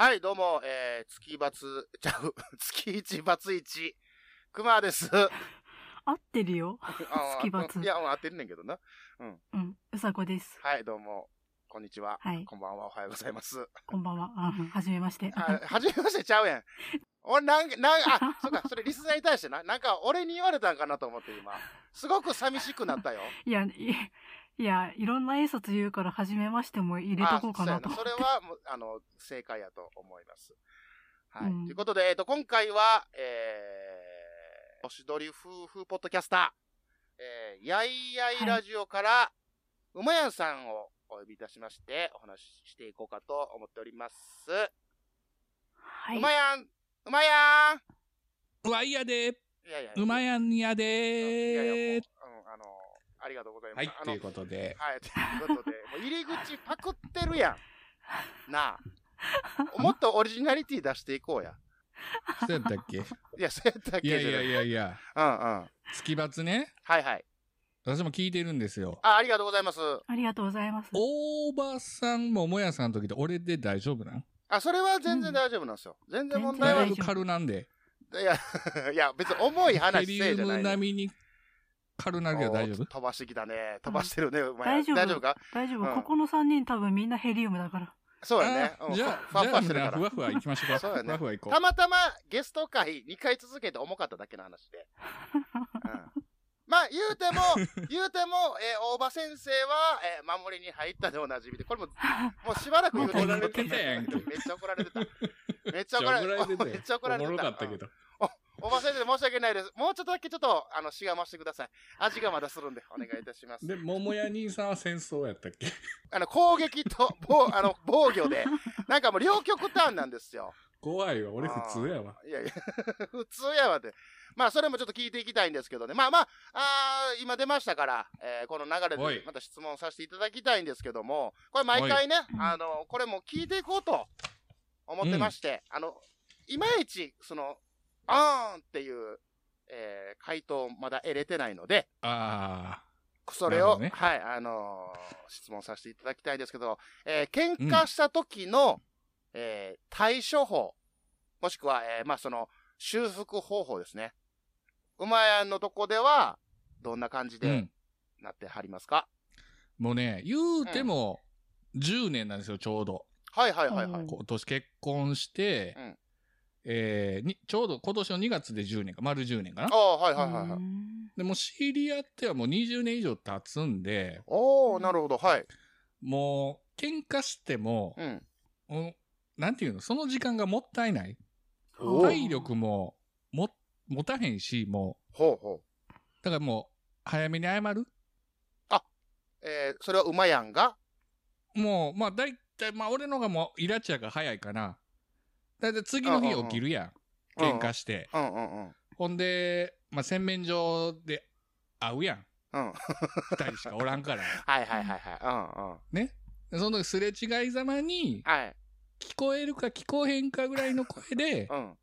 はい、どうも、えー、月バツ、ちゃう、月一バツ一、熊です。合ってるよ。あ月バツいや、うん合ってんねんけどな。うん。うさこです。はい、どうも、こんにちは。はいこんばんは、おはようございます。こんばんは。あ、うんはじめまして。あ、はじめましてちゃうやん。俺、なんか、なんか、あ、そうか、それリスナーに対してな、なんか俺に言われたんかなと思って今。すごく寂しくなったよ。いや、いいや、いろんな挨拶言うから、はじめましても入れとこうかなとあ思って。そうやなそれはもう、あの、正解やと思います。はい。うんということで、えっ、と、今回は、えー、おしどり夫婦ポッドキャスター、えー、やいやいラジオから、うまやんさんをお呼びいたしまして、お話ししていこうかと思っております。はい。うまやん、うまやんうわ、いやでいやいやうまやんやいやいでやもう、うん、ありがとうございます。はい、ということで。はい、ということで、もう入り口パクってるやん。なあ。もっとオリジナリティ出していこうや。そうやったっけ？いや、そうやったっけ？いやいやいや。やいや、うんうん。月罰ね、はいはい。私も聞いてるんですよ。あ、ありがとうございます。ありがとうございます。大場さんももやさんの時で俺で大丈夫なん？あ、それは全然大丈夫なんですよ。全然問題は。いだいぶ軽なんで。や、いや、別に重いヘ話リウムせいじゃないの。並みに軽なるけど大丈夫？飛ばしてきたね。飛ばしてるね、お前。大丈夫大丈夫か？大丈夫、うんここの3人多分みんなヘリウムだから。そうやね。うんあじゃあ、ふわふわしてるからふ。わふわ行きましょうか。そうやねふわふわ行こたまたまゲスト会2回続けて重かっただけの話で。うんまあ、言うても、言うても、えー大場先生は、えー守りに入ったでおなじみで、これも、もうしばらく言うて怒られてたやんけめっちゃ怒られてた。めっちゃう。怒られてた。てめっちゃ怒られてた。おもろかったけうんど。大場先生申し訳ないです。もうちょっとだけちょっと、あの、しがましてください。味がまだするんで、お願いいたします。で、桃屋兄さんは戦争やったっけ？あの、攻撃と、防、あの、防御で、なんかもう両極端なんですよ。怖いわ。俺普通やわ。いやいや、普通やわって。まあ、それもちょっと聞いていきたいんですけどね。まあまあ、あー今出ましたから、えーこの流れでまた質問させていただきたいんですけども、これ毎回ね、いあの、これも聞いていこうと思ってまして、あの、いまいち、その、あーんっていう、えー回答まだ得れてないので、あそれを、ねはい、あのー質問させていただきたいんですけど、えー喧嘩した時の、えー対処法、もしくは、えーまあ、その、修復方法ですね。馬屋のとこでは、どんな感じでん。なってはりますか、もうね、言うても10年なんですよ、ちょうど。はいはいはいはい。うん今年結婚して、うんえーに、ちょうど今年の2月で10年か、丸10年かなあ。あ、はいはいはいはい。うんでもう知り合ってはもう20年以上経つんで、おー、なるほど、はい。もう喧嘩しても、うん。なんていうの、その時間がもったいない。体力も、も、持たへんし、もほうほう。う、だからもう、早めに謝るえー、それは馬やんが？もう、まあ大体、まあ俺のがもう、イラチャが早いかな。だいたい次の日起きるやん。喧嘩して。うんうんうん。ほんで、まあ洗面所で会うやん。うん。二人しかおらんから。はいはいはいはい。うんうん。ね。でその時すれ違いざまに、はい。聞こえるか聞こえへんかぐらいの声で、うん。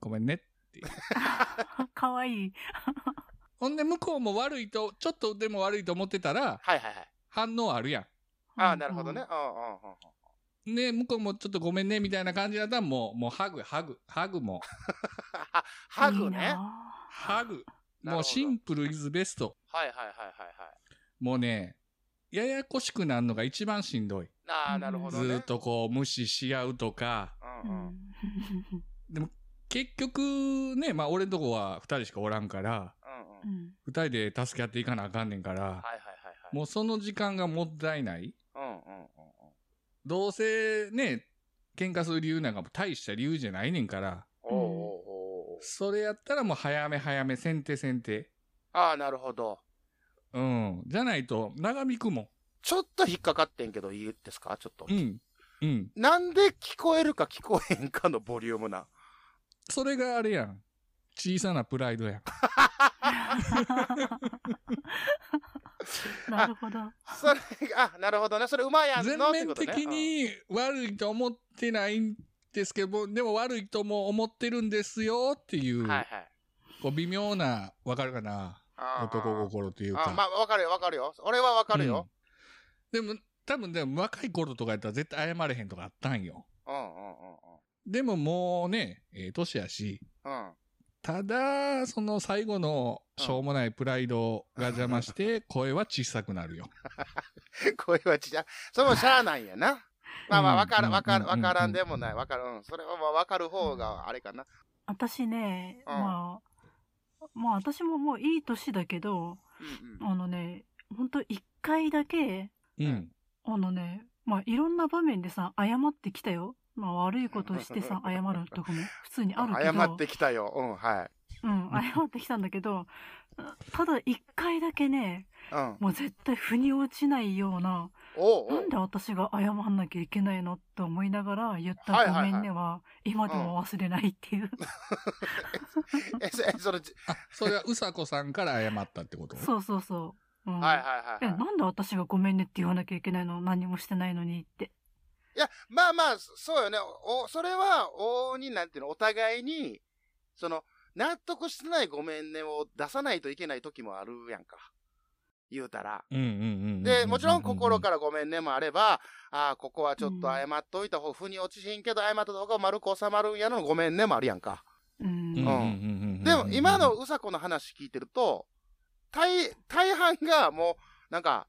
ごめんね。かわいい。ほんで向こうも悪いと、ちょっとでも悪いと思ってたら、はいはいはい。反応あるやああ、なるほどね。。うんうんうんうん。ん。で、向こうもちょっとごめんねみたいな感じだったら、もう、もうハグ、ハグ、ハグも、ハグね。ハグ。もうシンプルイズベスト。はいはいはいはいはい。もうね、ややこしくなるのが一番しんどい。ああ、なるほどね。ずーっとこう無視し合うとか、ううんうん。ん結局ね、まあ俺のとこは二人しかおらんから、うんうん。うん二人で助け合っていかなあかんねんから、はいはいはいはい。もうその時間がもったいない。どうせね、喧嘩する理由なんかも大した理由じゃないねんから、それやったらもう早め早め、先手先手。ああ、なるほど。うん。じゃないと長引くもん。ちょっと引っかかってんけどいいですか？ちょっとう。ん。うん。なんで聞こえるか聞こえへんかのボリュームな。それがあれやん。小さなプライドやん。なるほど。それが、あ、なるほどね。それ馬やん全の？って面。的に悪いと思ってないんですけど、でも悪いとも思ってるんですよっていう、うんはいはい。こう微妙な、わかるかな？男心というか。あまあ、わかるよ、わかるよ。俺はわかるよ。うんでも、多分でも若い頃とかやったら絶対謝れへんとかあったんよ。うんうんうんうん。でももうね、ええ年やし、うん。ただ、その最後のしょうもないプライドが邪魔して、声は小さくなるよ。声はちっちゃい。それもしゃあないんやな。まあまあ、わからわからん、うんうんわからんでもない。わかる。うん。それはまあわかる方があれかな。私ね、うんまあ、まあ私ももういい年だけど、うんうん。あのね、ほんと一回だけ、うん。あのね、まあいろんな場面でさ、謝ってきたよ。まあ悪いことしてさ、謝るとかも普通にあるけど。謝ってきたよ。うん、はい。うん、謝ってきたんだけど、ただ一回だけね、うん。もう絶対腑に落ちないような、おうおうなんで私が謝んなきゃいけないのって思いながら言ったごめんねは、今でも忘れないっていう。え、そえそれはうさこさんから謝ったってこと？そうそうそう。うん、はいはいはいえ、はい。なんで私がごめんねって言わなきゃいけないの？何もしてないのにって。いや、まあまあ、そうよね。お、それは、往々になんていうの、お互いに、その、納得してないごめんねを出さないといけない時もあるやんか。言うたら。うんうんうんうん。で、もちろん心からごめんねもあれば、ああ、ここはちょっと謝っといた方、腑に落ちひんけど謝った方が丸く収まるんやのごめんねもあるやんか。うん。うんうんうんうん。でも、今のうさこの話聞いてると、大、大半がもう、なんか、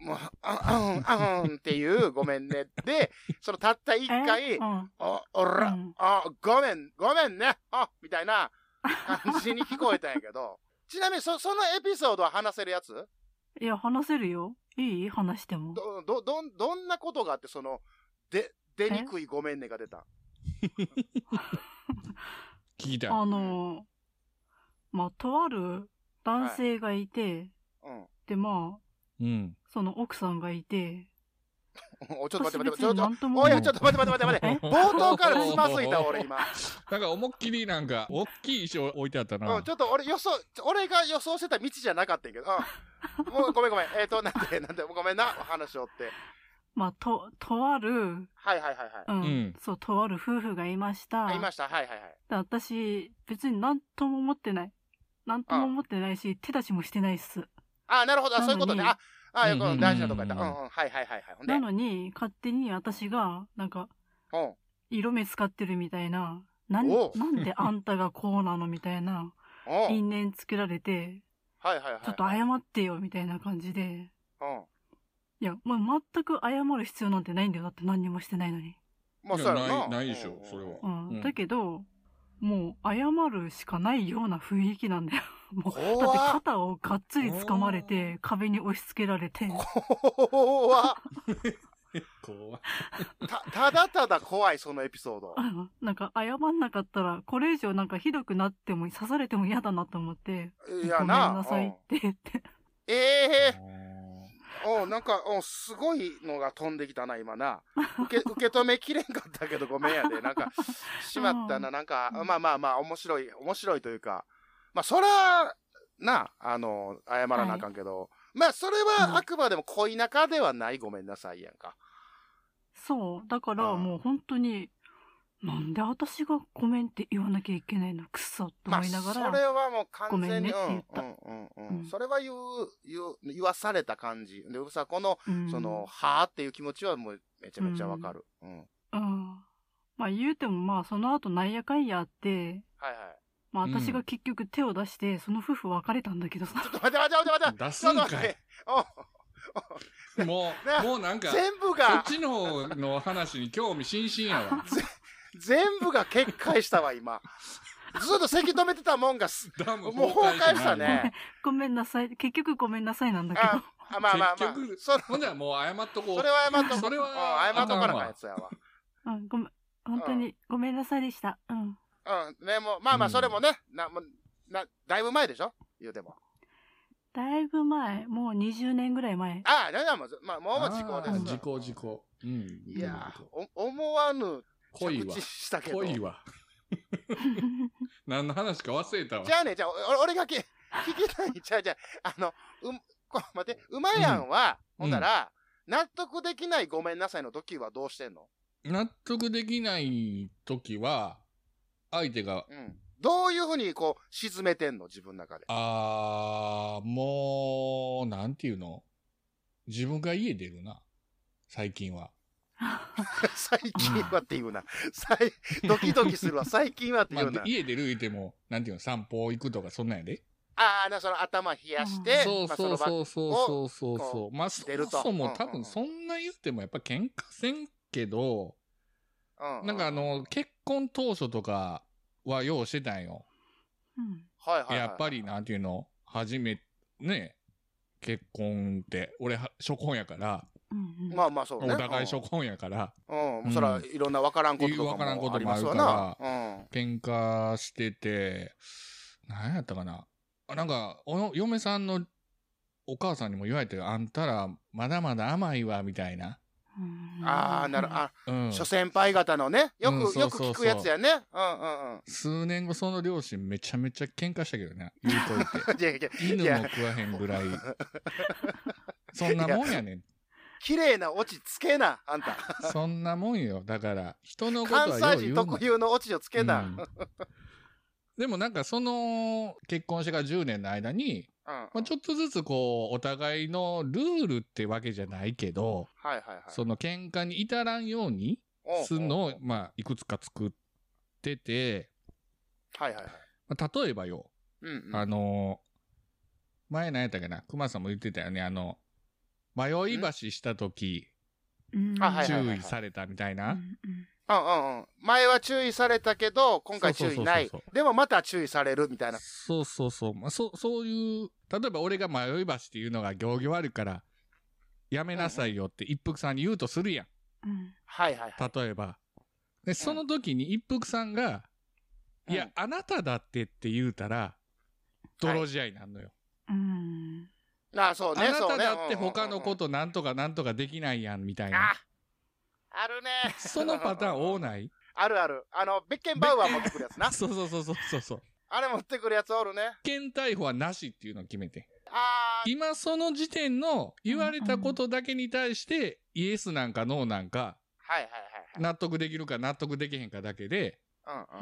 もう、あうん、あうんっていうごめんね で、そのたった一回。お、おら、うんあ、ごめん、ごめんね、あ、みたいな感じに聞こえたんやけど、ちなみにそ、そのエピソードは話せるやつ？いや、話せるよ。いい？話しても。ど、ど、どん、どんなことがあって、その、で、出にくいごめんねが出た？聞きたい。あの、まあ、とある男性がいて、うん。で、まあ、うん。その奥さんがいて、お、ちょっと待って待って、私ちょっと、別になんともおいや、ちょっと待って待って待って待って。え？冒頭からつまずいた、俺今。なんか思いっきりなんか、大きい石を置いてあったな。うん、ちょっと俺予想、俺が予想してた道じゃなかったんやけど、うん。もうごめんごめん。えっ、ー、と、なんで、なんで、ごめんな、お話をって。まあ、と、とある、はいはいはいはい。うん、うんそう、とある夫婦がいました。あいました。はいはいはい。で私、別になんとも思ってない。なんとも思ってないし、手出しもしてないっす。あ、なるほど。あそういうことね。あ、あ、よく大事なとこやった。うんうん。はいはいはいはい。ほんで。なのに、勝手に私が、なんか、うん。色目使ってるみたいな、なんなんであんたがこうなのみたいな、うん。因縁つけられて、はいはいはい。ちょっと謝ってよみたいな感じで、うん。いや、もう全く謝る必要なんてないんだよ。だって何にもしてないのに。まあ、そうやろないないでしょそれはうん。うんだけど、もう謝るしかないような雰囲気なんだよ。もう、だって肩をがっつり掴まれて、壁に押し付けられて、怖っ。怖いた、ただただ怖い、そのエピソード。なんか謝んなかったら、これ以上なんかひどくなっても、刺されても嫌だなと思って、いやごめんな。なさいって言って。うん。ええおなんか、おすごいのが飛んできたな、今な。受け、受け止めきれんかったけど、ごめんやで。なんか、しまったな、なんか、うんまあまあまあ、面白い、面白いというか、まあ、そら、な、あの、謝らなあかんけど、まあ、それうんはあくまでも恋仲ではないごめんなさいやんか。そう。だからうんもう本当に、なんで私がごめんって言わなきゃいけないの？くそってまあ、思いながそら、れはもう完全に、ごめんねって言ったうん、うん、うん、ううんん。それは言う、言う、言わされた感じ。で、うさこの、うんその、はぁっていう気持ちはもうめちゃめちゃわかる。うん。うん。まあ言うてもまあその後なんやかんやあって、はいはい。まあうん私が結局手を出して、その夫婦別れたんだけどさ。ちょっと待って待って待って待って。出すんかいもなう、もうなんか、全部そっが、ちの方の話に興味津々やわ。全部が決壊したわ、今。ずっとせき止めてたもんがもう崩壊したね。ごめんなさい。結局ごめんなさいなんだけど。あ、あまあまあまあ結。局それ、ほんじゃもう謝っとこう。それは謝っとこそれはうん謝っとかなあかんやつやわ。うん、ごめん。本当にごめんなさいでした。うん。うん。ね、もう、まあまあ、それもね、な、もうな、だいぶ前でしょ？言うても。だいぶ前、もう20年ぐらい前。ああ、だからもう、まあ、もう時効です時効時効。うん。いやーお思わぬ恋は。したけど。恋は。何の話か忘れたわじ。ゃあね、じゃあ、お俺がき聞きたい。じゃあ、じゃあ、あの、う、こ待って、うまやんは、うんほんなら、納得できないごめんなさいの時はどうしてんの？納得できない時は、相手が、うん。どういうふうに、こう、沈めてんの？自分の中で。あー、もう、なんていうの？自分が家出るな。最近は。最近はっていうな。最ドキドキするわ。最近はってまあいうな。、家出る言うても、なんていうの、散歩行くとかそんなんやで。ああ、なその頭冷やして、そうまあそうそうそうう。そうそうそう。まあ、そもそも多分そんな言ってもやっぱ喧嘩せんけど、うんなんかあの、結婚当初とかはようしてたんよ。うん。はいはいはい、やっぱりなんていうの、初め、ね、結婚って、俺は初婚やから、うんうん。まあまあそうね。お互い初婚やから、うん。うん。そら、いろんな分からんこととか分からんこともありもあるか。うん。喧嘩してて、何やったかな。あなんか、お嫁さんのお母さんにも言われてあんたらまだまだ甘いわ、みたいな。うんああ、なる、あ、うん。諸先輩方のね、よく、よく聞くやつやね。うんうんうん。数年後その両親めちゃめちゃ喧嘩したけどね、言うといて。いやいや犬いやも食わへんぐらい。そんなもんやねん。綺麗なオチつけな、あんた。そんなもんよ。だから、人のことは関西人よう言うな特有のオチをつけな。ううんん。でもなんかその結婚してから10年の間に、まあ、ちょっとずつこうお互いのルールってわけじゃないけど、はいはいはい。その喧嘩に至らんようにすんのをまあいくつか作ってて、はいはいはい。まあ、例えばよ、うんうん。あの前何やったかな熊さんも言ってたよねあの迷い橋した時注意されたみたいな、うんうんうんうんうん。前は注意されたけど、今回注意ない。でもまた注意されるみたいな。そうそうそう。まあ、そそういう、例えば俺が迷い橋っていうのが行儀悪いから、やめなさいよって一服さんに言うとするやん。うんはいはいはい。例えば。で、その時に一服さんが、うんいや、あなただってって言うたら、泥試合になるのよ。うんああ、そうね。あなそうねただって他のこ。となんとかなんとかできないやん、みたいあな。あるね。そのパターン多ない？あるある。あの、ベッケンバウアー持ってくるやつな。そうそうそうそうそうそう。あれ持ってくるやつおるね。県逮捕はなしっていうのを決めて。あ今その時点の言われたことだけに対して、イエスなんかノーなんか、あ、はいはいはい納得できるか納得できへんかだけで、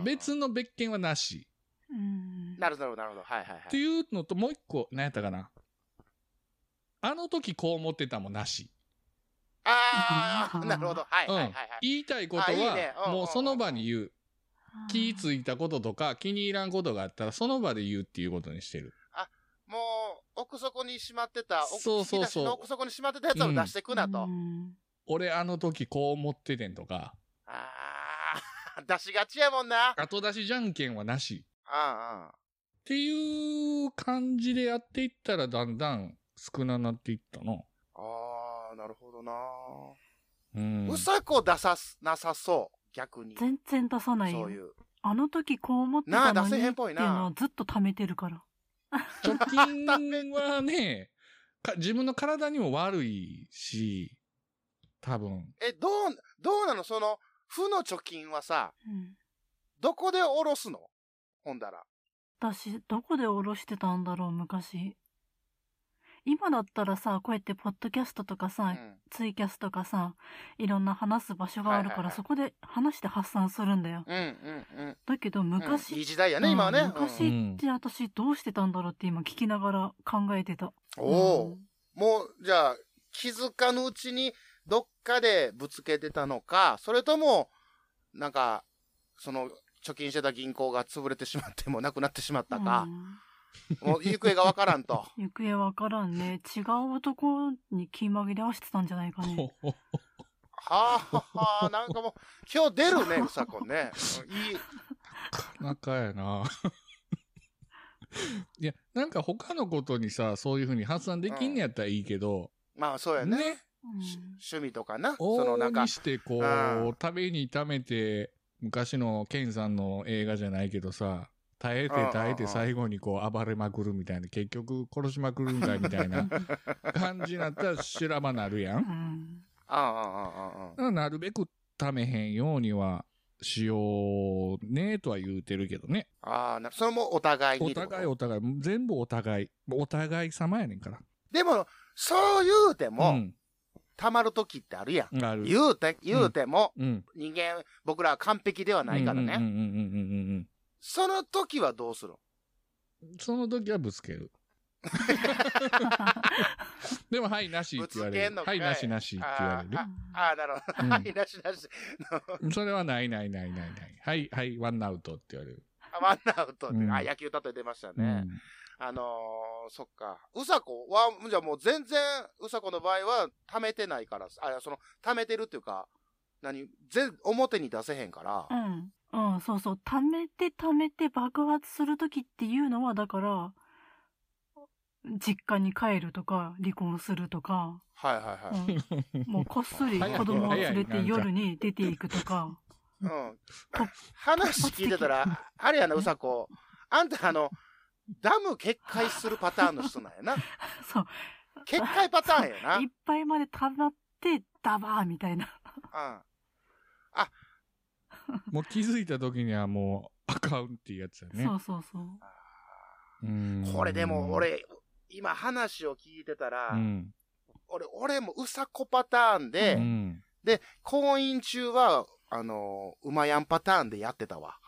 別の別件はなし。うんなるほどなるほど。はいはいはい。っていうのともう一個、何やったかな。あの時こう思ってたもなし。ああ、なるほど。はいうんはいはいはい。言いたいことは、もうその場に言う。気ついいたこととか気に入らんことがあったらその場で言うっていうことにしてる。もう、奥底にしまってた、奥そうそうそう奥底にしまってたやつを出してくなと。俺あの時こう思っててんとか、ああ、出しがちやもんな。後出しじゃんけんはなし。ああ、っていう感じでやっていったらだんだん少ななっていったな。ああ、なるほどな。うん。うさこ出さす、なさそう。逆に。全然出さないよそういう。あの時こう思ってなあたのにっていう出せへんっぽいなのをずっと貯めてるから貯金はね、か自分の体にも悪いし、多分。え、どう、どうなの？その、負の貯金はさ、うんどこで下ろすの？ほんだら。私どこで下ろしてたんだろう昔今だったらさこうやってポッドキャストとかさ、うん。ツイキャスとかさいろんな話す場所があるから、はいはいはい。そこで話して発散するんだよ。うんうんうん。だけど昔、うん。いい時代やね、今はね。うん。昔って私どうしてたんだろうって今聞きながら考えてた。うんおお、うんもう、じゃあ、気づかぬうちに、どっかでぶつけてたのか、それとも、なんか、その、貯金してた銀行が潰れてしまってもなくなってしまったか。う、んもう行方がわからんと。行方わからんね違う男に気紛れ合わせてたんじゃないかねはあはあ、なんかもう、今日出るね、うさこね。うんいい。なかやな。いや、なんか他のことにさ、そういうふうに発散できんねやったらいいけど、まあ、そうやね。ね、うんし趣味とかな。そ往の、なんか々に、してこうんう、ためにためて、昔のケンさんの映画じゃないけどさ、耐えて耐えて最後にこう暴れまくるみたいな、結局殺しまくるんかいみたいな 感じになったら修羅場なるや。うんんああ、ああ、ああ、なるべくためへんようにはしようねとは言うてるけどね。ああ、なそれもお互いにお。互いお互い、全部お互い。お互い様やねんから。でも、そう言うても、うん。たまる時ってあるやん。ある。言うて、言うても、うん。人間、僕らは完璧ではないからね。その時はどうする？のうん。その時はぶつける。でも、はい、なしって言われる。ぶつけんのかはいい、なしなしって言われるよ。ああ、なるほど。うんはい、なしなし。それはないないないないない。はい、はい、ワンアウトって言われる。あワンアウトって、うんあ、野球例え出ましたうね。ん。あのー、そっか。うさこは、じゃあもう全然、うさこの場合は、貯めてないから、あ、その、貯めてるっていうか、何、全、表に出せへんから、うん。うん、そうそう。溜めて溜めて爆発するときっていうのは、だから、実家に帰るとか、離婚するとか、はいはいはい。うん、もうこっそり子供を連れて夜に出ていくとか、うん。話聞いてたら、あれやな、うさこ。あんたあの、ダム決壊するパターンの人なんやな。そう。決壊パターンやな。うんいっ。ぱいまで溜まって、ダバーみたいな。もう気づいた時にはもう、アカウンっていうやつだね。そうそうそう。うんこれでも、、俺、今話を聞いてたら、うん。俺、俺もうさこパターンで、うん。で、婚姻中は、あのー、馬やんパターンでやってたわ。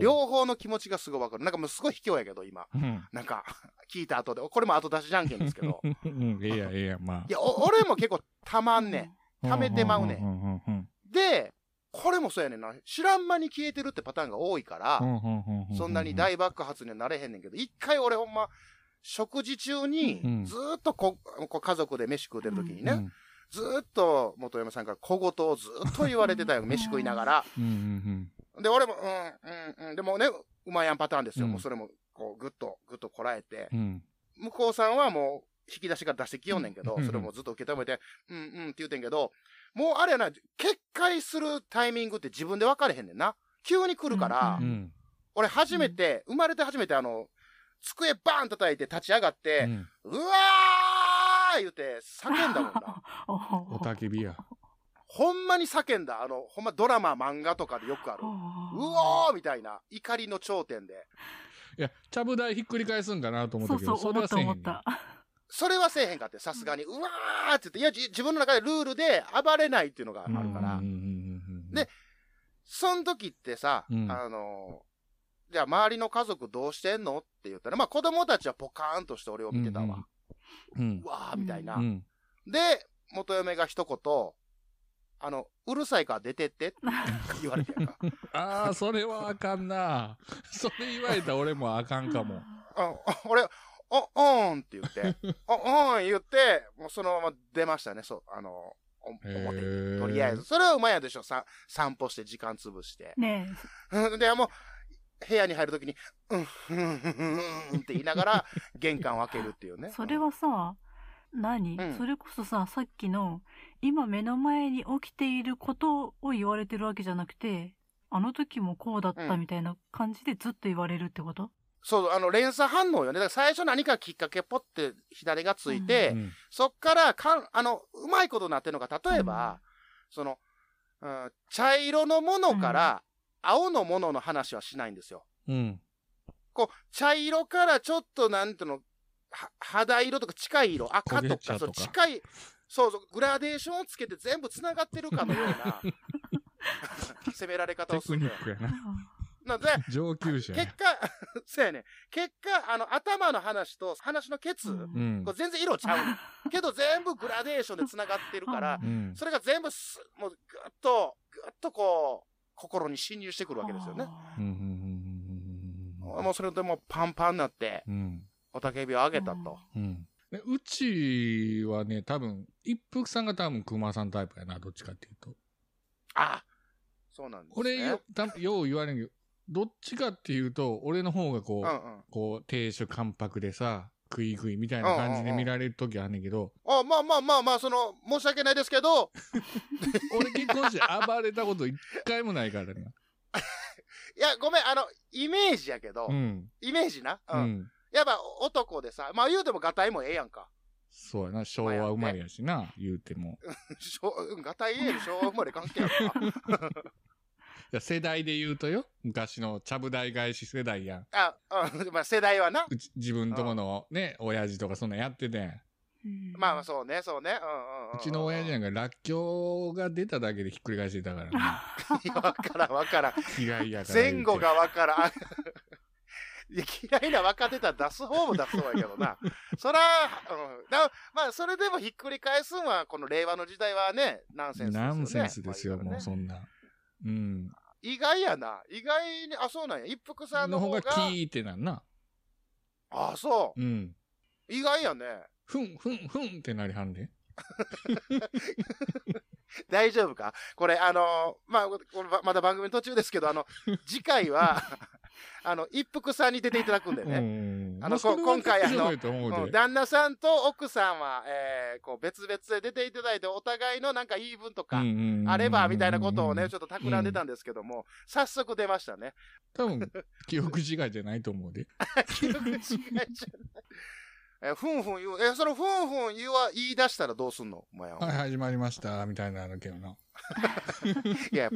両方の気持ちがすごいわかる。なんかもうすごい卑怯やけど、今。うん。なんか、聞いた後で。これも後出しじゃんけんですけど。うん、ええやん、ええやん、まあい。や、お俺も結構たまんねん。貯めてまうねんで、これもそうやねんな。知らん間に消えてるってパターンが多いから、そんなに大爆発にはなれへんねんけど、一回俺ほんま、食事中にうん、ずーっとこ、こう家族で飯食うてる時にね、うんずーっと元山さんから小言をずーっと言われてたよ、飯食いながら。で、俺も、うん、うん、うん。でもね、うまやんパターンですよ。うんもうそれも、こう、ぐっと、ぐっとこらえて。うんうん向こうさんはもう、引き出しから出してきよんねんけど、うんそれもずっと受け止めて、うん、うんって言うてんけど、もうあれやな、決壊するタイミングって自分で分かれへんねんな。急に来るから、うんうん俺初めて、生まれて初めてあの、机バーン叩いて立ち上がって、うんうわー言うて叫んだもんな。おたけびや。ほんまに叫んだ。あの、ほんまドラマ、漫画とかでよくある。うおーみたいな、怒りの頂点で。いや、ちゃぶ台ひっくり返すんかなと思ったけど、そうそう、思ったれはせえへんねん思った。それはせえへんかって、さすがに。うわーって言って、いや、じ自分の中でルールで暴れないっていうのがあるから。でその時ってさ、うんあのーじゃあ周りの家族どうしてんのって言ったら、まあ子供たちはポカーンとして俺を見てたわ。ううんわーみたいな。うんで、元嫁が一言、あの、うるさいから出てってって 言われて。ああ、それはあかんな。それ言われたら俺もあかんかも。あ俺、お、おーんって言って、お、おーん言って、もうそのまま出ましたね、そう、あの、お表へに。ーとりあえず。それはうまいやでしょ、さ散歩して時間潰して。ねうん で、もう、部屋に入るときに、うん、うん、うん、うんって言いながら、玄関を開けるっていうえ、ね。それはさ、何、うんそれこそさ、さっきの、今目の前に起きていることを言われてるわけじゃなくて、あの時もこうだったみたいな感じでずっと言われるってこと、そう、あの、連鎖反応よね。だから最初何かきっかけポって左がついて、うんそっからかん、あの、うまいことになってるのが、例えば、その、うん、茶色のものから青のものの話はしないんですよ。うん。こう、茶色からちょっとなんていうの、は肌色とか近い色、赤とか、そう近い、そうそう、グラデーションをつけて全部繋がってるかのような、攻められ方テクをするのよ。ニックやな。なので、上級者や結果、そうやね。結果、あの、頭の話と話のケツ、うんうんこれ全然色ちゃう けど全部グラデーションで繋がってるからう、うん。それが全部す、もうぐっと、ぐっとこう、心に侵入してくるわけですよね。うんうんうんもうそれでもうパンパンになって、うんうんおたけびをあげたと。うんでうちはね、多分、一服さんが多分熊さんタイプやな、どっちかっていうと。あそうなんですね。俺よ、たよう言われんけど、どっちかっていうと、俺の方がこう、うんうん。こう、亭主関白でさ、食い食いみたいな感じで見られる時あんねんけど、あ、まあまあまあまあ、その、申し訳ないですけど、俺結婚して暴れたこと一回もないからね。いや、ごめん、あの、イメージやけど、うん。イメージな？ううん。ん。やっぱ男でさ、まあ言うてもガタイもええやんか。そうやな、昭和生まれやしな、言うても。しょうんガタイええよ、昭和生まれ関係あるか。いや世代で言うとよ、昔のちゃぶ台返し世代やん。あ、うん、まあ世代はな。うち自分とこのね、親父とかそんなんやっててん。まあまあそうね、そうね。うんうんうん。うちの親父なんか、らっきょうが出ただけでひっくり返してたからね。いや、わからんわからん。嫌いやから。前後がわからん。いや嫌いな分かってたら出す方も出す方やけどな。そら、うん。だまあ、それでもひっくり返すんは、この令和の時代はね、ナンセンスですよね。ナンセンスですよ、まあもうそんな。うん。意外やな。意外に、あ、そうなんや。一服さんのの方方が。がキーってなんな。あ、そう。うん。意外やね。ふん、ふん、ふんってなりはんで。大丈夫か？これ、あのまあ、まだ番組の途中ですけど、あの、次回は、あの、一服さんに出ていただくんでうね。ん。あの今回あの旦那さんと奥さんは、えー、こう別々で出ていただいて、お互いのなんか言い分とか、あればみたいなことをね、ちょっと企んでたんですけども、早速出ましたね。多分、記憶違いじゃないと思うで。記憶違いじゃない。えーふんふん言う、え、そのふんふん言うは言い出したらどうすんの？お前は。はい、始まりました、みたいなのけどな。いや、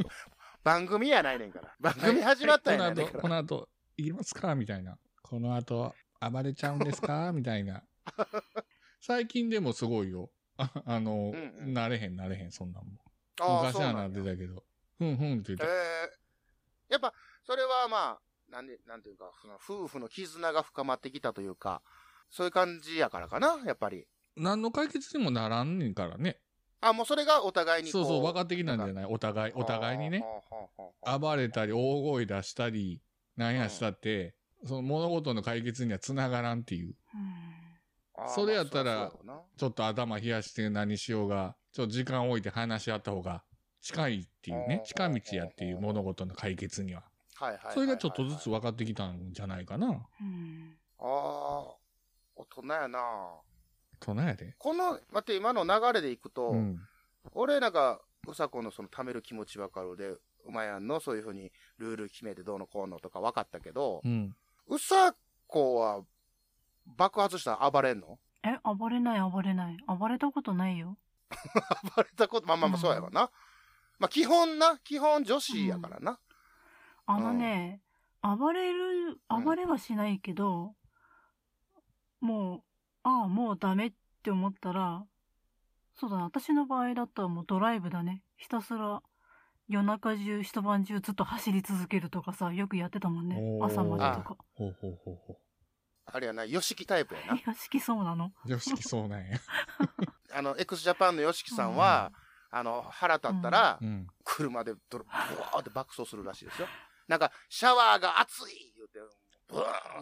番組やないねんから。番組始まったんやないねんこから。の後、この後、いきますか？みたいな。この後、暴れちゃうんですか？みたいな。最近でもすごいよ。あ あの、うんうんなれへん、なれへん、そんなんも。昔はなってたけど。ふんふんって言って。えー、やっぱ、それはまあ、なんで、なんていうか、その夫婦の絆が深まってきたというか、そういう感じやからかな、やっぱり。何の解決にもならんねんからね。あ、もうそれがお互いにこそうそう、分かってきたんじゃない？お互い、お互いにね。。暴れたり、大声出したり、なんやしたって、その物事の解決には繋がらんっていう。うんそれやったらちょっと頭冷やして何しようが、ちょっと時間置いて話し合った方が近いっていうね。近道やっていう物事の解決には。なはいはいはいはいそれがちょっとずつ分かってきたんじゃないかな。うんああ、大人やなそなんやで？この、待って、今の流れでいくと、うん。俺なんか、うさこのその貯める気持ちわかるで、うまやんの？そういうふうにルール決めてどうのこうのとか分かったけど、うん。うさこは爆発したら暴れんの？え、暴れない暴れない。暴れたことないよ。暴れたこと、まあまあまあそうやろな。まあ基本な、基本女子やからな。あのね、暴れる、うん暴れはしないけど、もう、ああ、もうダメって思ったら、そうだな、私の場合だったらもうドライブだね。ひたすら夜中中、一晩中ずっと走り続けるとかさ、よくやってたもんね朝までとか。ほうほうほうほあれやな、ヨシキタイプやな。よしきそうなの。う。よしきそうなんや。あの、x ジャパンのヨシキさんは、あの、腹立ったらう、ん。車でドロブワーって爆走するらしいですよ。なんか、シャワーが熱い言うて、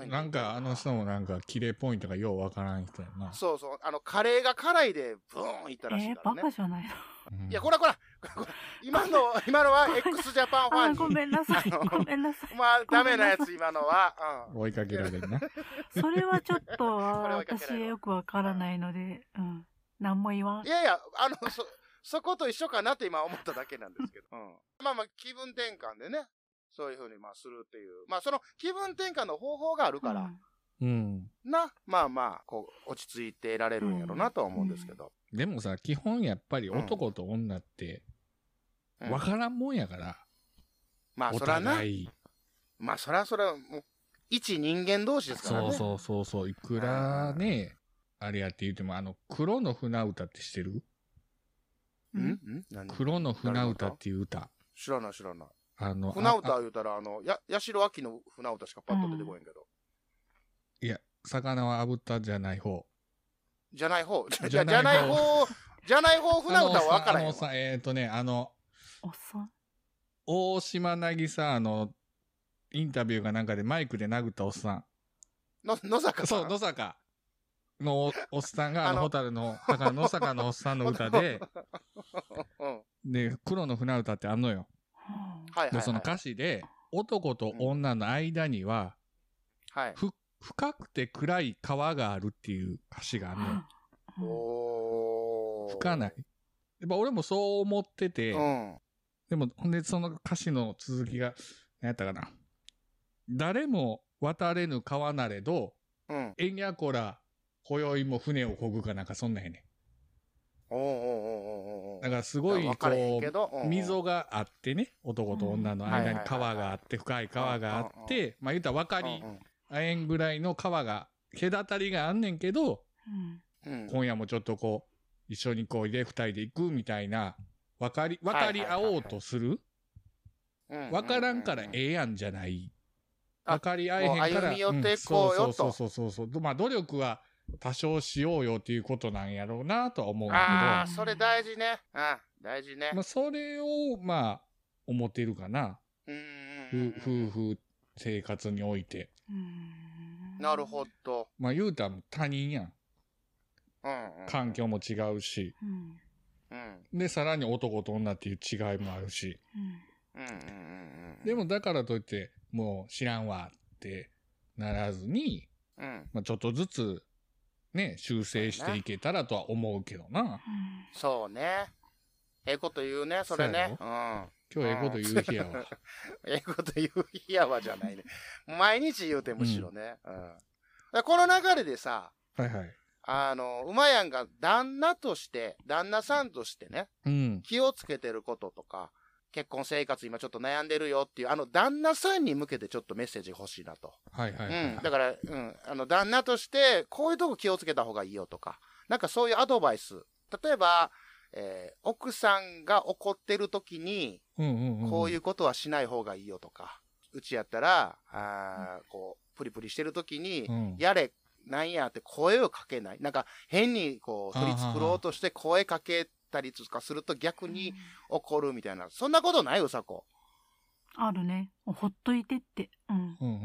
なんかあの人もなんか綺麗ポイントがようわからん人やな。そうそう、あの、カレーが辛いで、ブーンいったらしえー、バいからね。カじゃないの？うんいや、こらこら、こら今の、今のは x ジャパンファンに。ごめんなさい。ごめんなさい。まあ、ダメなやつ、今のは。うん。追いかけられるな。それはちょっと、私よくわからないので、うん。何も言わんい。やいや、あの、そ、そこと一緒かなって今思っただけなんですけど。うん。まあまあ、気分転換でね、そういうふうにまあするっていう。まあ、その気分転換の方法があるから、うん。な、まあまあ、こう、落ち着いていられるんやろなとは思うんですけど。でもさ、基本やっぱり男と女ってうんわからんもんやから。まあ、おそらな、互い。まあ、そらそら、もう、一人間同士ですからね。そうそうそうそう。いくらね、あれやって言っても、あの、黒の船歌って知ってる？う。うん？んん？何？黒の船歌っていう歌。知らない知らない。あの、船歌言うたら、あの、や、八代亜紀の船歌しかパッと出てこへんけど。いや、魚は炙った じゃない方。じゃない方。じゃ、じじゃゃない方ない方、じゃない方船歌は分からへんわ。あのさ、えっ、とね、あの、おっさん。大島渚あの、インタビューかなんかでマイクで殴ったおっさの、野坂。そう、野坂のおおっさんが、あの、あのホタルの、だから野坂のおっさんの歌で、うん。で、黒の船歌ってあんのよ。ははいはい、はい。で、その歌詞で、男と女の間には、はい。ふ、深くて暗い川があるっていう歌詞があんのよ。あうんおー。深ない。やっぱ俺もそう思ってて、うん。でも、ほんで、その歌詞の続きが、何やったかな。誰も渡れぬ川なれど、うん。えんやこら、今宵も船を漕ぐかなんかそんなんやねだからすごい、こう、溝があってね、男と女の間にうん川があって、深い川があっうんて、まあ言ったら分かりうんあえんぐらいの川が、隔たりがあんねんけど。今夜もちょっとこう、一緒にこうで二人で行くみたいな、分かり、分かり合おうとする？うん分からんからうええやんじゃない。あ分かり合えへんから。歩み寄っていこうよんそうそうそうそうそう。まあ努力は多少しようよっていうことなんやろうなとは思うんだああ、けそれ大事ね。うん、大事ねど、ま。あそれをまあ思ってるかな。うんうんふうんうん。夫婦生活において。うんなるほど。まあ言うたら他人やん。うん、うん。環境も違うし。うんうん。で、さらに男と女っていう違いもあるし。うんうんうんうんうん。でもだからといって、もう知らんわってならずに、うん。まあちょっとずつね、修正していけたらとは思うけどな。そうね。ええこと言うね、それね。うん。今日ええこと言う日やわ。ええこと言う日やわじゃないね。毎日言うてむしろね。うん。だからこの流れでさ、はいはい。あの、馬やんが旦那として、旦那さんとしてね、うん。気をつけてることとか、結婚生活今ちょっと悩んでるよっていう、あの旦那さんに向けてちょっとメッセージ欲しいなと。はいはいはい。うん。だから、うん。あの、旦那として、こういうとこ気をつけた方がいいよとか、なんかそういうアドバイス。例えば、えー奥さんが怒ってる時に。こういうことはしない方がいいよとか、うちやったら、あーこう、プリプリしてる時に、うんやれ、なんやって声をかけない。なんか、変にこう、取り繕ろうとして声かけたりとかすると逆に怒るみたいな。そんなことないうさこ。あるね。ほっといてって。うん。うんうんうんうんう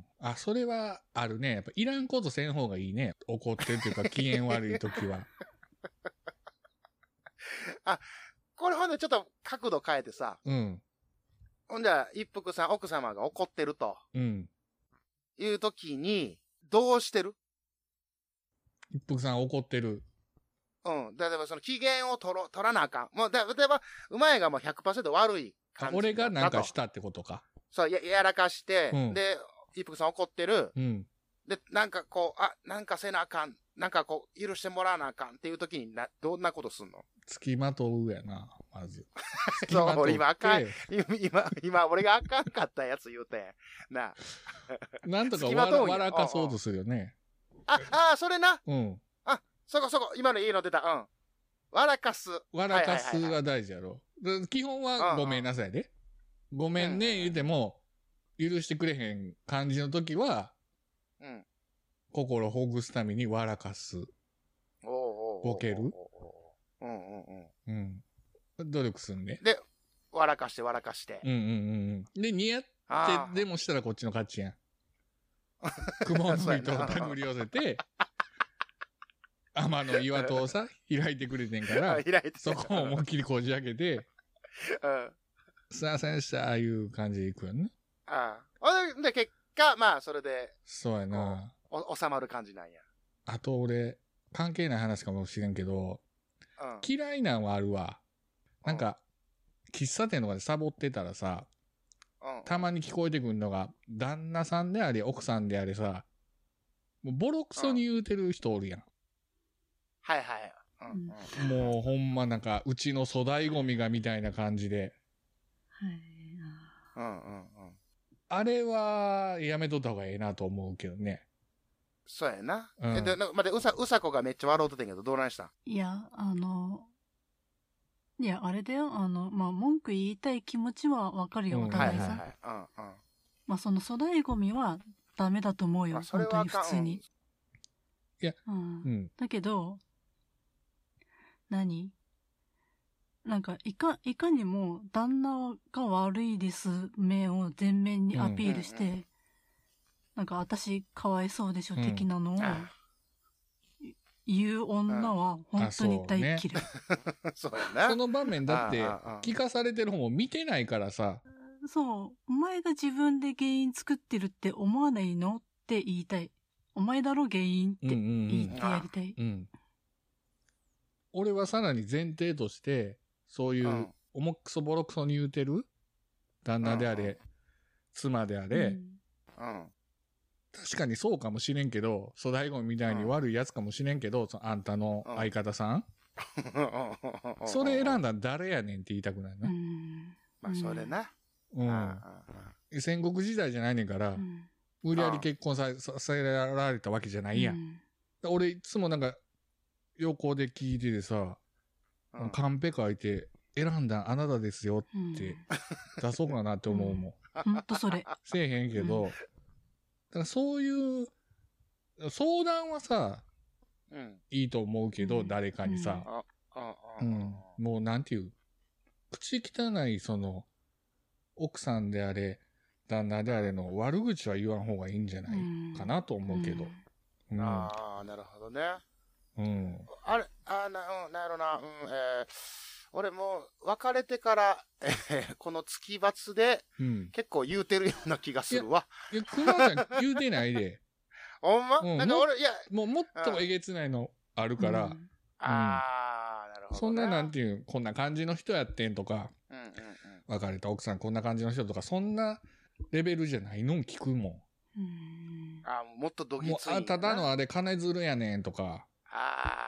ん。あ、それはあるね。やっぱいらんことせん方がいいね。怒ってるっていうか 機嫌悪い時は。これほんでちょっと角度変えてさ、うん。ほんじゃ、一服さん、奥様が怒ってるとうん。いう時に、どうしてる？一服さん怒ってる。うん。例えばその機嫌を取ろ取らなあかん。もう、だ例えば、うまいがもう100%悪いあ感じ俺がなんかしたってことか？そう、や、やらかして、うんで、一服さん怒ってる。うん。で、なんかこう、あ、なんかせなあかん。なんかこう、許してもらわなあかんっていう時にな、どんなことすんの？付きまとうやな、まず。そう俺今あかん付今、今、今俺があかんかったやつ言うてん。ななんとか笑かそうとするよね。あ。あ、あ、それな。うん。そこそこ、今のいいの出た。うん。笑かす。笑かすは大事やろ。で基本はごめんなさいで。ごめんうんね言うても、許してくれへん感じの時は、うん。心ほぐすために笑かす。ボケるおうおううんうんうん。うん。努力すんで。で、笑かして笑かして。うんうんうんうん。で、似合っあてでもしたらこっちの勝ちやん。雲の糸を手繰り寄せて、天の岩戸をさ、開いてくれてんかあ。ら、開いて。そこを思いっきりこじ開けて、うん。すいませんでした、ああいう感じでいくよね。ああ。で、で結果、まあ、それで、そうやな。お収まる感じなんや。あと俺、関係ない話かもしれんけど、うん。嫌いなんはあるわ。なんか、喫茶店とかでサボってたらさ、うん。たまに聞こえてくるのが、旦那さんであれ、奥さんであれさ、もうボロクソに言うてる人おるやん。はいはい。うんうん。もうほんまなんか、うちの粗大ゴミがみたいな感じで。はい。うんうんうん。あれは、やめとった方がええなと思うけどね。そうやな。うんえ、で、な待って、うさ、うさこがめっちゃ笑うとってんけど、どうなんしたいや、あの、いや、あれだよ。あの、まあ、文句言いたい気持ちはわかるよ、うんお互いさ。はいはいはい。うんうん。まあ、その粗大ゴミはダメだと思うよ。あそれ本当に普通に。うんう。ん。だけど、何？なんか、いか、いかにも旦那が悪いです面を全面にアピールして、うんうんなんか私かわいそうでしょ、うん。的なのを。あ言う女は本当に大嫌い。そうやな。その場面だって聞かされてる方も見てないからさ、そう、お前が自分で原因作ってるって思わないのって言いたい。お前だろ原因ってうんうん言ってやりたい。うん。俺はさらに前提として、そういううん。重くそボロクソに言うてる？旦那であれ、妻であうれ、ん。うん。確かにそうかもしれんけど、粗大ゴミみたいに悪いやつかもしれんけど、そのあんたの相方さん、それ選んだら誰やねんって言いたくないうな。ん。まあ、それな。うん。戦国時代じゃないねんから、うん。無理やり結婚ささせられたわけじゃないやん。うん。俺いつもなんか、横で聞いててさ、うんカンペ書いて、選んだあなたですようんって出そうかなって思うもん。ほんとそれ。せえへんけど、うんだからそういう、相談はさ、うん。いいと思うけど、うん誰かにさ、うん、もうなんていう、口汚い、その、奥さんであれ、旦那であれの悪口は言わん方がいいんじゃないかなと思うけど。うん。ああ、なるほどね。うん。あれ、あな、うん、なんやろな、うん、えー、俺もう別れてから、えー、この月罰でうん。結構言うてるような気がするわ。いや、熊さん言うてないで。ほんま、うんなんか俺、いや、もうもっとえげつないのあるから、うんああ、なるほど、ね。そんななんていう、こんな感じの人やってんとか、うんうんうん。別れた奥さんこんな感じの人とか、そんなレベルじゃないのん聞くもうんあーもっとどん。もう、ぎついただのあれ金づるやねんとか、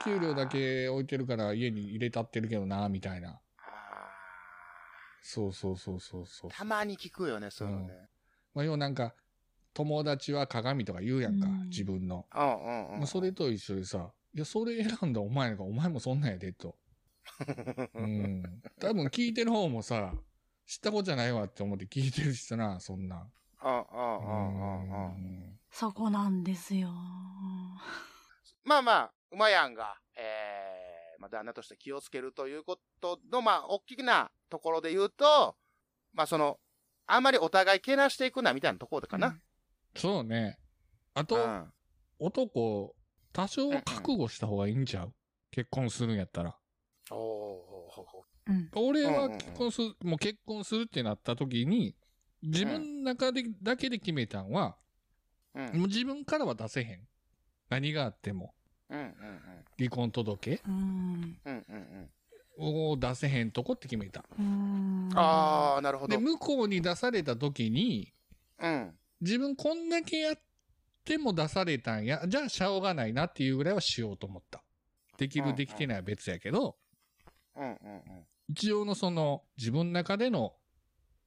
給料だけ置いてるから家に入れたってるけどな、みたいな。あそうそうそうそうそうー。たまに聞くよね、そういうのね。まあ、要はなんか、友達は鏡とか言うやんか、うん自分の。うんうんうん。まあ、それと一緒でさ、いや、それ選んだお前なんか、お前もそんなんやで、と。うん。多分聞いてる方もさ、知ったことじゃないわって思って聞いてるしさな、そんな。うんうんううんうんうん。ん。そこなんですよ。まあまあ、馬やんが、えー、まあ旦那として気をつけるということの、まあ、大きなところで言うと、まあその、あんまりお互いけなしていくな、みたいなところかな。そうね。あと、うん。男、多少は覚悟した方がいいんちゃう？結婚するんやったら。おーほうほうほうん。俺はうんうんうん結婚する、もう結婚するってなった時に、自分の中で、だけで決めたんは、ううん。もう自分からは出せへん。何があっても。うんうん離婚届うん。うん。うんうんうん。を出せへんとこって決めた。うん。ああ、なるほど。で、向こうに出された時に、うん。自分こんだけやっても出されたんや、じゃあしょうがないなっていうぐらいはしようと思った。できる、できてないは別やけど、うんうんうん。一応のその自分の中での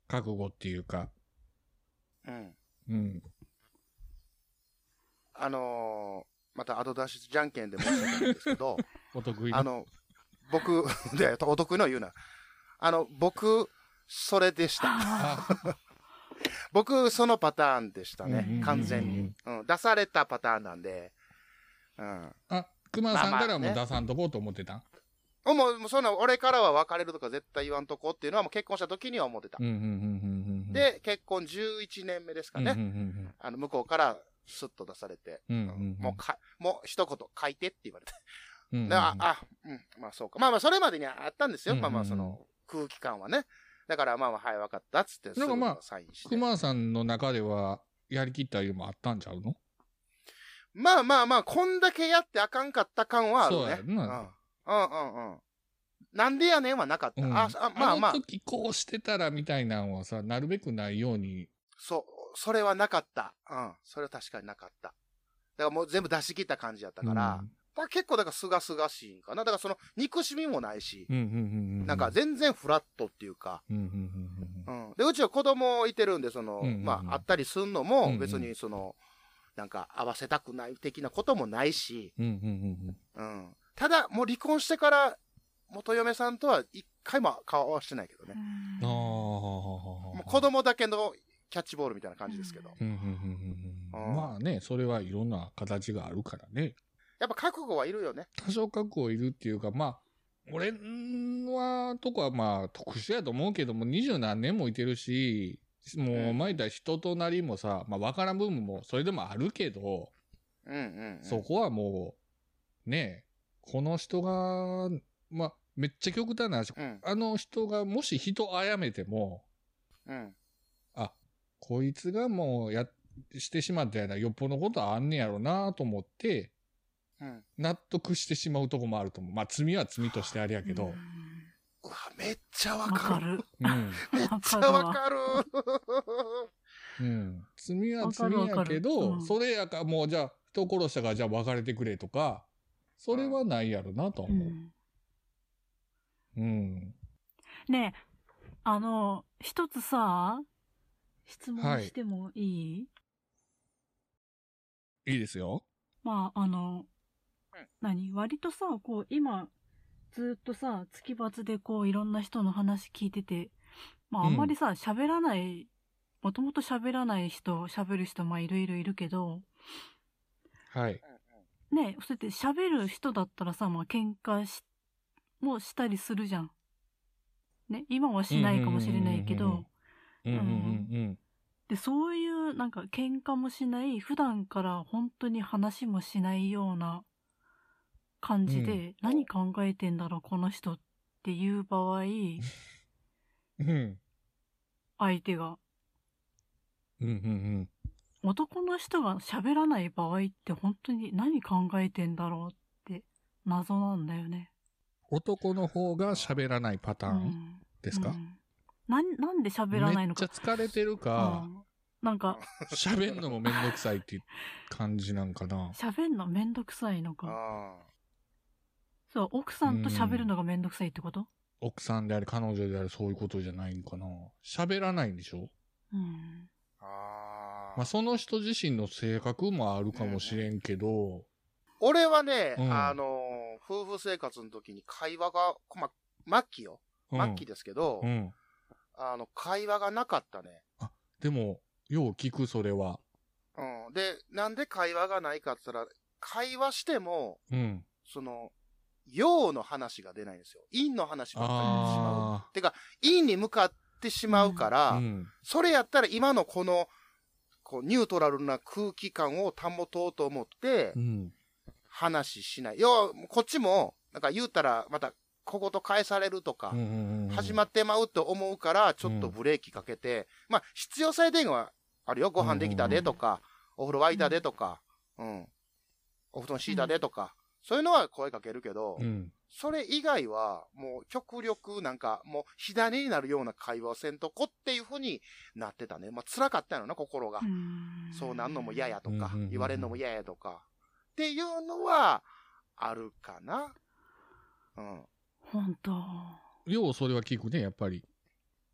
覚悟っていうか、うん。うん。あのー、また後出しじゃんけんで申し訳ないんですけど、お得意のあの、僕、で、お得意の言うな。あの、僕、それでした。あ 僕、そのパターンでしたね完全に。うん、出されたパターンなんで。うん。あ、熊さんからもまあまあね出さんとこうと思ってたん？もう、もうそんな、俺からは別れるとか絶対言わんとこっていうのはもう結婚した時には思ってた。で、結婚11年目ですかね。んあの、向こうからスッと出されて。うんうんうんもうか、もう一言書いてって言われて。うんうんうんであ、あ、うん、まあそうか。まあまあ、それまでにはあったんですよ。うんうんうんまあまあ、その、空気感はね。だからまあまあ、はい、分かったっつって、なんかまあすぐサインして。熊さんの中では、やりきったりもあったんちゃうの？まあまあまあ、こんだけやってあかんかった感はあるね。そうやんなうん。うんうんうん。なんでやねんはなかった。うんああ、まあまああの、時こうしてたらみたいなのはさ、なるべくないように。そう、それはなかった。うん。それは確かになかった。だからもう全部出し切った感じやったから、うんまあ結構だからすがすがしいんかな。だからその憎しみもないし。なんか全然フラットっていうか、うん。で、うちは子供いてるんで、その、うんうんうんまあ、あったりすんのも別にその、なんか合わせたくない的なこともないし、うんうんうんうん。ただ、もう離婚してから、元嫁さんとは一回も顔合わせてないけどね。もう子供だけのキャッチボールみたいな感じですけど。まあね、それはいろんな形があるからね。やっぱ覚悟はいるよね。多少覚悟いるっていうか、まあ、俺は、とこはまあ、特殊やと思うけども、二十何年もいてるし、もう、うん前言ったら人となりもさ、まあ、わからん部分も、それでもあるけど、うんうん、うん。そこはもう、ねえ、この人が、まあ、めっちゃ極端な話、うん。あの人がもし人を殺めても、うん。あ、こいつがもうや、してしまったやな、よっぽどのことあんねやろなと思って、うん。納得してしまうとこもあると思う。まあ、罪は罪としてあれやけど。うわ、めっちゃわわかる。かる。うん。めっちゃわかる。うん。罪は罪やけど、うんそれやか、もうじゃあ、人殺したからじゃあ別れてくれとか、それはないやろなとう思う。んうん。ねえ、あの、一つさ、質問してもいい、いいですよ。まあ、あのうん、何？割とさ、こう、今、ずっとさ、月罰でこういろんな人の話聞いてて、まああんまりさ、喋、らない、もともと喋らない人、喋る人、まあいろいろいるけど、はい。ね、そうやって喋る人だったらさ、まあ喧嘩し、もしたりするじゃん。ね、今はしないかもしれないけど、うんうんうんで、そういうなんか喧嘩もしない、普段から本当に話もしないような感じで、うん何考えてんだろう、この人っていう場合、うん。うん。相手が。うんうん男の人が喋らない場合って本当に何考えてんだろうって謎なんだよね。男の方が喋らないパターンうんですか、うんなんなんで喋らないのかめっちゃ。疲れてるか、うんなんか、喋んのもめんどくさいっていう感じなんかな。喋んのめんどくさいのか。あそう、奥さんと喋るのがめんどくさいってこと？奥さんであり彼女でありそういうことじゃないんかな。喋らないんでしょ？うん。あ。ああ。まあその人自身の性格もあるかもしれんけど、俺はね、うんあのー、夫婦生活の時に会話が、ま、末期よ。うん末期ですけど、うん。あの、会話がなかったね。でも、よう聞くそれは。うん。で、なんで会話がないかって言ったら、会話しても、うん。その、陽の話が出ないんですよ。陰の話ばっかり出てしまう。あ陰に向かってしまうから、あ。うん。それやったら今のこの、こう、ニュートラルな空気感を保とうと思ってう、ん。話しない。要は、こっちも、なんか言うたら、また、小言返されるとか、始まってまうと思うから、ちょっとブレーキかけて、まあ、必要最低限はあるよ。ご飯できたでとか、お風呂沸いたでとか、うん。お布団敷いたでとか、そういうのは声かけるけど、うん。それ以外は、もう極力なんか、もう火種になるような会話をせんとこっていう風になってたね。まあ辛かったのな、心が。そうなんのも嫌やとか言われんのも嫌やとか、っていうのは、あるかな。うん。本当ようそれは聞くね、やっぱり。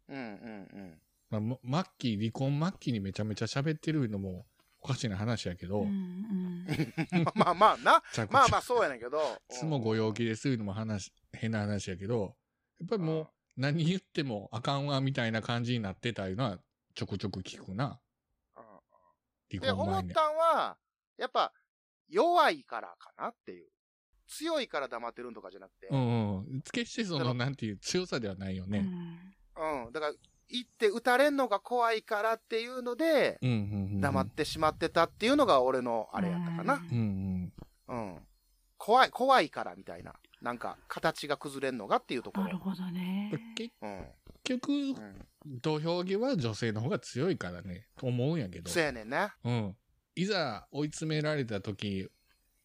うんうんまあ、ま末期、離婚末期にめちゃめちゃ喋ってるのもおかしな話やけど、うんうんうん。まあまあな。まあまあそうやねんけど。いつもご陽気ですいうのも話、変な話やけど、やっぱりもう何言ってもあかんわみたいな感じになってたいうのはちょくちょく聞くな。うん。離で、婚前に。思ったんは、やっぱ、弱いからかなっていう。強いから黙ってるんとかじゃなくて。うんうん。決してその、なんていう強さではないようんね。うん。だから、行って撃たれんのが怖いからっていうので、うんうんうん。黙ってしまってたっていうのが俺のあれやったかな。うんうん。うん。怖い、怖いからみたいな。なんか、形が崩れんのがっていうところ。なるほどね。結うん。局、うん。土俵際は女性の方が強いからね、と思うんやけど。そうやねんな。うん。いざ追い詰められた時、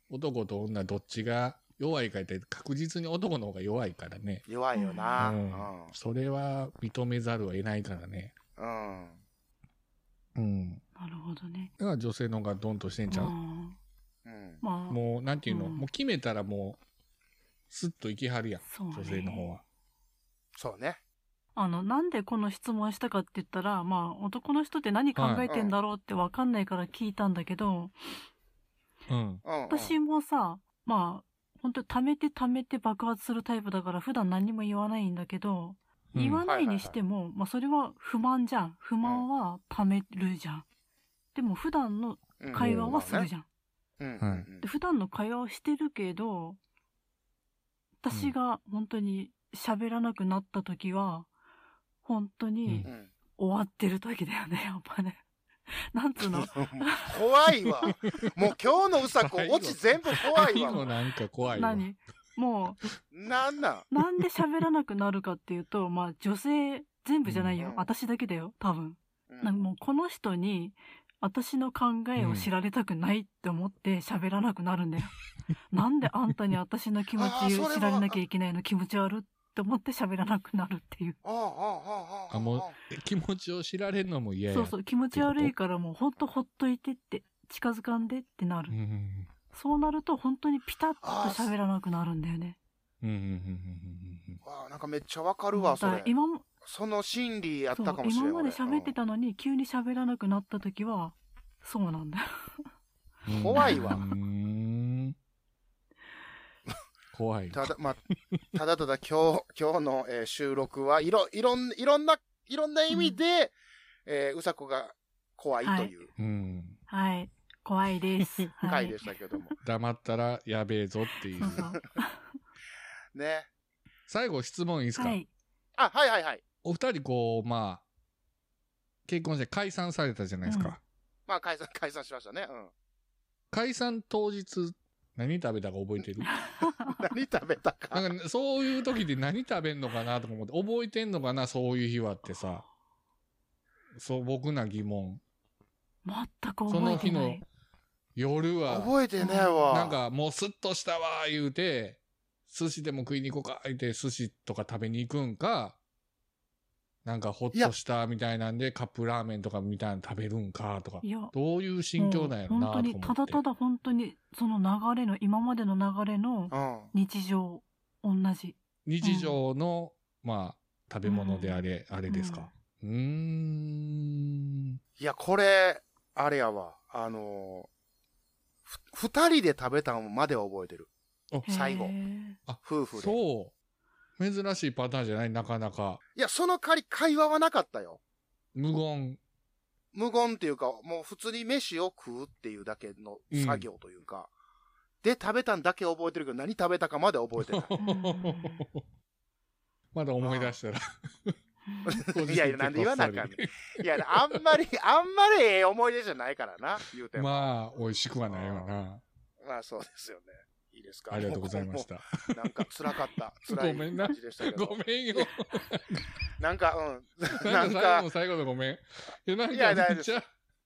男と女どっちが弱いかって確実に男の方が弱いからね。弱いよな。ううんん。それは認めざるを得ないからね。うん。うん。なるほどね。だから女性の方がドンとしてんちゃう、うんうん。まあ、もう、なんていうの、うんもう決めたらもう、スッと行きはるやん。ね女性の方は。そうね。あの、なんでこの質問したかって言ったら、まあ、男の人って何考えてんだろうってわかんないから聞いたんだけど、うん。うん、うん。私もさ、まあ、本当溜めて溜めて爆発するタイプだから普段何も言わないんだけど、うん言わないにしても、まあそれは不満じゃん。不満は溜めるじゃん。でも普段のうん会話はするじゃん。うん。はいうんで普段の会話をしてるけど、私が本当に喋らなくなった時は、本当にううん。終わってる時だよね、やっぱね。なんつうの？怖いわ。もう今日のうさこ、オチ全部怖いわ。なんか怖いわ。何？もなんなん？う、なんで喋らなくなるかっていうと、まあ女性、全部じゃないよ。うん私だけだよ、多分。うんなんかもうこの人に、私の考えを知られたくないって思って喋らなくなるんだよ。なんであんたに私の気持ちを知られなきゃいけないの？気持ち悪って思って喋らなくなるっていう。ああ、ああ、ああ、ああ、もう、気持ちを知られるのも嫌や。そうそう、気持ち悪いからもうほんとほっといてって、近づかんでってなる。うん。そうなると本当にピタッと喋らなくなるんだよね。うんうんうんうんうんああなんかめっちゃわかるわ、それ。今も、その心理やったかもしれない。今まで喋って俺たのに急に喋らなくなった時は、そうなんだよ。うん。怖いわうーん。怖い。ただ、まあ、ただただ今日、今日の、えー収録は、いろ、いろん、いろんな、いろんな意味で、えーうさこが怖いといううん。はい。怖いです。はい。回でしたけども。黙ったらやべえぞっていうそう。そう。ね。最後質問いいですか、はい。あ、はいはいはい。お二人こう、まあ、結婚して解散されたじゃないですか。うんまあ、解散、解散しましたね。うん。解散当日、何食べたか覚えてる？何食べたか。なんか、そういう時で何食べんのかなとか思って、覚えてんのかなそういう日はってさ。そう、僕な疑問。全く覚えてない。夜は、覚えてねえわ。なん、かもうスッとしたわ、言うて、寿司でも食いに行こうか、言って寿司とか食べに行くんか、なんかほっとしたみたいなんでカップラーメンとかみたいなの食べるんかとか、いや、どういう心境なんやろなと思って。本当に、ただただ本当に、その流れの、今までの流れのうん。日常、同じ。日常の、まあ、食べ物であれ、あれですか？うーん。いや、これ、あれやわ。あのーふ、二人で食べたのまでは覚えてる。最後へー夫婦で。そう。珍しいパターンじゃない？なかなか。いや、その代わり会話はなかったよ。無言。無言っていうか、もう普通に飯を食うっていうだけの作業というか。で、食べたんだけ覚えてるけど、何食べたかまで覚えてない。まだ思い出したら。いやいや、なんで言わなあかんねん。いや、あんまり、あんまりええ思い出じゃないからな、言うても。まあ、美味しくはないわな。まあ、そうですよね。いいですか？ありがとうございまし。た。なんか辛かった。辛 いごめんな感じでしたけど。ごめんよ。なんか、うん。ななんんかか最後の、最後のごめん。いや、なんいやか大丈夫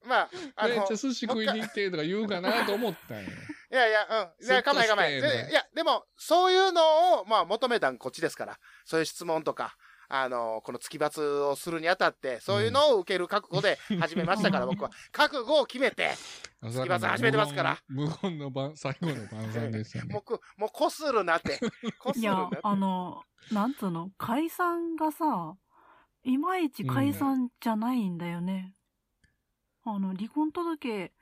まあ、あの、めっちゃ寿司食いに行ってとか言うかなと思ったんよ。いやいや、うん。いや、構え構え。いや、でも、そういうのを、まあ、求めたんこっちですから。そういう質問とか、あの、この月罰をするにあたって、そういうのを受ける覚悟で始めましたから、うん僕は。覚悟を決めて、月 場さん始めてますから。無言の晩、最後の晩餐でしたねも。う、もうこするなって。こすいやるなって。、あの、なんつうの、解散がさ、いまいち解散じゃないんだよね。あの、離婚届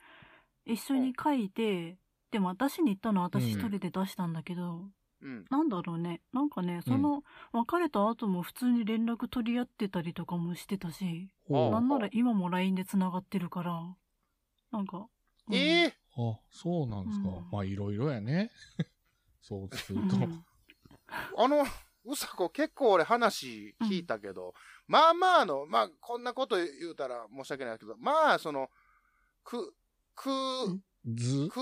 一緒に書いて、でも私に言ったのは私一人で出したんだけど、うん。なんだろうね。なんかね、その、別れた後も普通に連絡取り合ってたりとかもしてたし、ほうなんなら今も LINE で繋がってるから、なんか、うんええあ、そうなんですか。うんまあ、いろいろやね。そうすると。うんあの、うさこ結構俺話聞いたけど、まあまあの、まあこんなこと言うたら申し訳ないけど、まあその、く、く、ず、く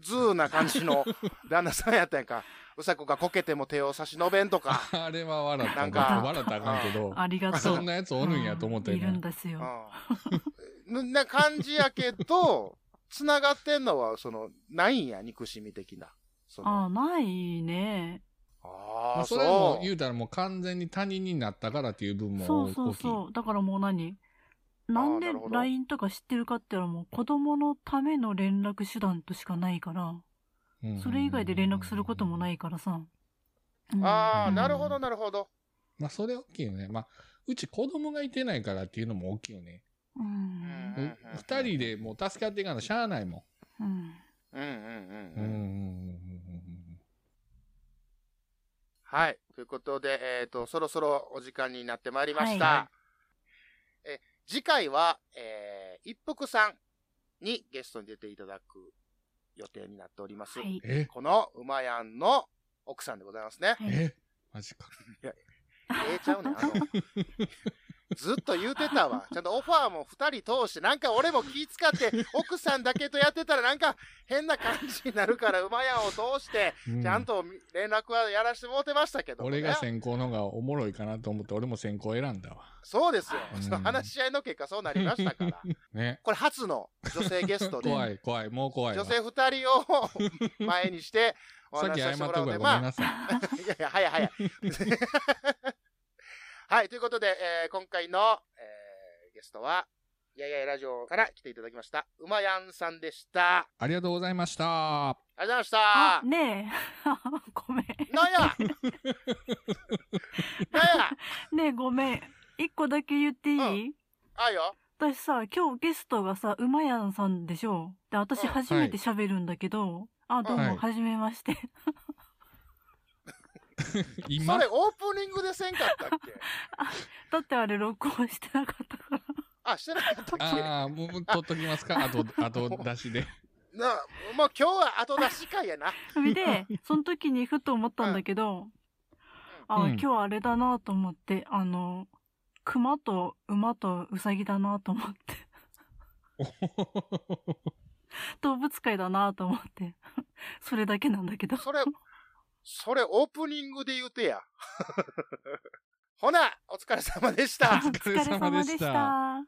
ずーな感じの旦那さんやったんやんか。うさこがこけても手を差し伸べんとか。あれは笑った。なんか笑ったらあかんけど。ありがとう。そんなやつおるんやと思ったようんいるんね。ですよ。うん。な感じやけど、繋がってんのは、その、ないんや、憎しみ的な。ああ、ないね。あまああ、それ。言うたらもう完全に他人になったからっていう部分もそうそう。そう。だからもう何？なんで LINE とか知ってるかって言ったらもう子供のための連絡手段としかないから、うんそれ以外で連絡することもないからさ。うんああ、うんなるほど、なるほど。まあそれ大きいよね。まあ、うち子供がいてないからっていうのも大きいよね。うん。うんう二人でもう助かっていかなしゃあないもうん。うんうんうんん。うんうんうん。うんうんはい。ということで、えっ、と、そろそろお時間になってまいりました。はえ次回は、えー、一服さんにゲストに出ていただく予定になっております。はい。え、この馬やんの奥さんでございますね。はいえ、マジか。ええちゃうねん。あの、ずっと言うてたわ。ちゃんとオファーも二人通して、なんか俺も気使って、奥さんだけとやってたらなんか変な感じになるから、馬やんを通して、うちゃんと連絡はやらせてもらってましたけどもね、俺が先行のがおもろいかなと思って、俺も先行選んだわ。そうですよ。うんその話し合いの結果そうなりましたから。ね。これ初の女性ゲストで、怖い、怖い、もう怖いわ。女性二人を前にして お話しさてもらうので、ごめんまあ、なさい。いやいや、早い早い。はい、ということで、えー今回の、えーゲストは、やややラジオから来ていただきました、うまやんさんでした。あありがとうございました。りがとうございましたあ、。ねえ。ごめん。なんや？なんや？ねえ、ごめん。一個だけ言っていい、うんあいよ。私さ、今日ゲストがさ、うまやんさんでしょ？で、私うん初めて喋るんだけど、あ、どうも、はいはじめまして。今？それオープニングでせんかったっけ？だってあれ録音してなかったから。あ、してなかったっけ？ああ、もう、取っときますか？後、後出しで。な、もう今日は後出し会やな。それで、その時にふと思ったんだけど、あ、うん。今日あれだなと思って、あの、熊と馬とウサギだなと思って、動物界だなと思って、それだけなんだけど。それ、それオープニングで言うてや。ほな、お疲れ様でしたお。疲れ様でした。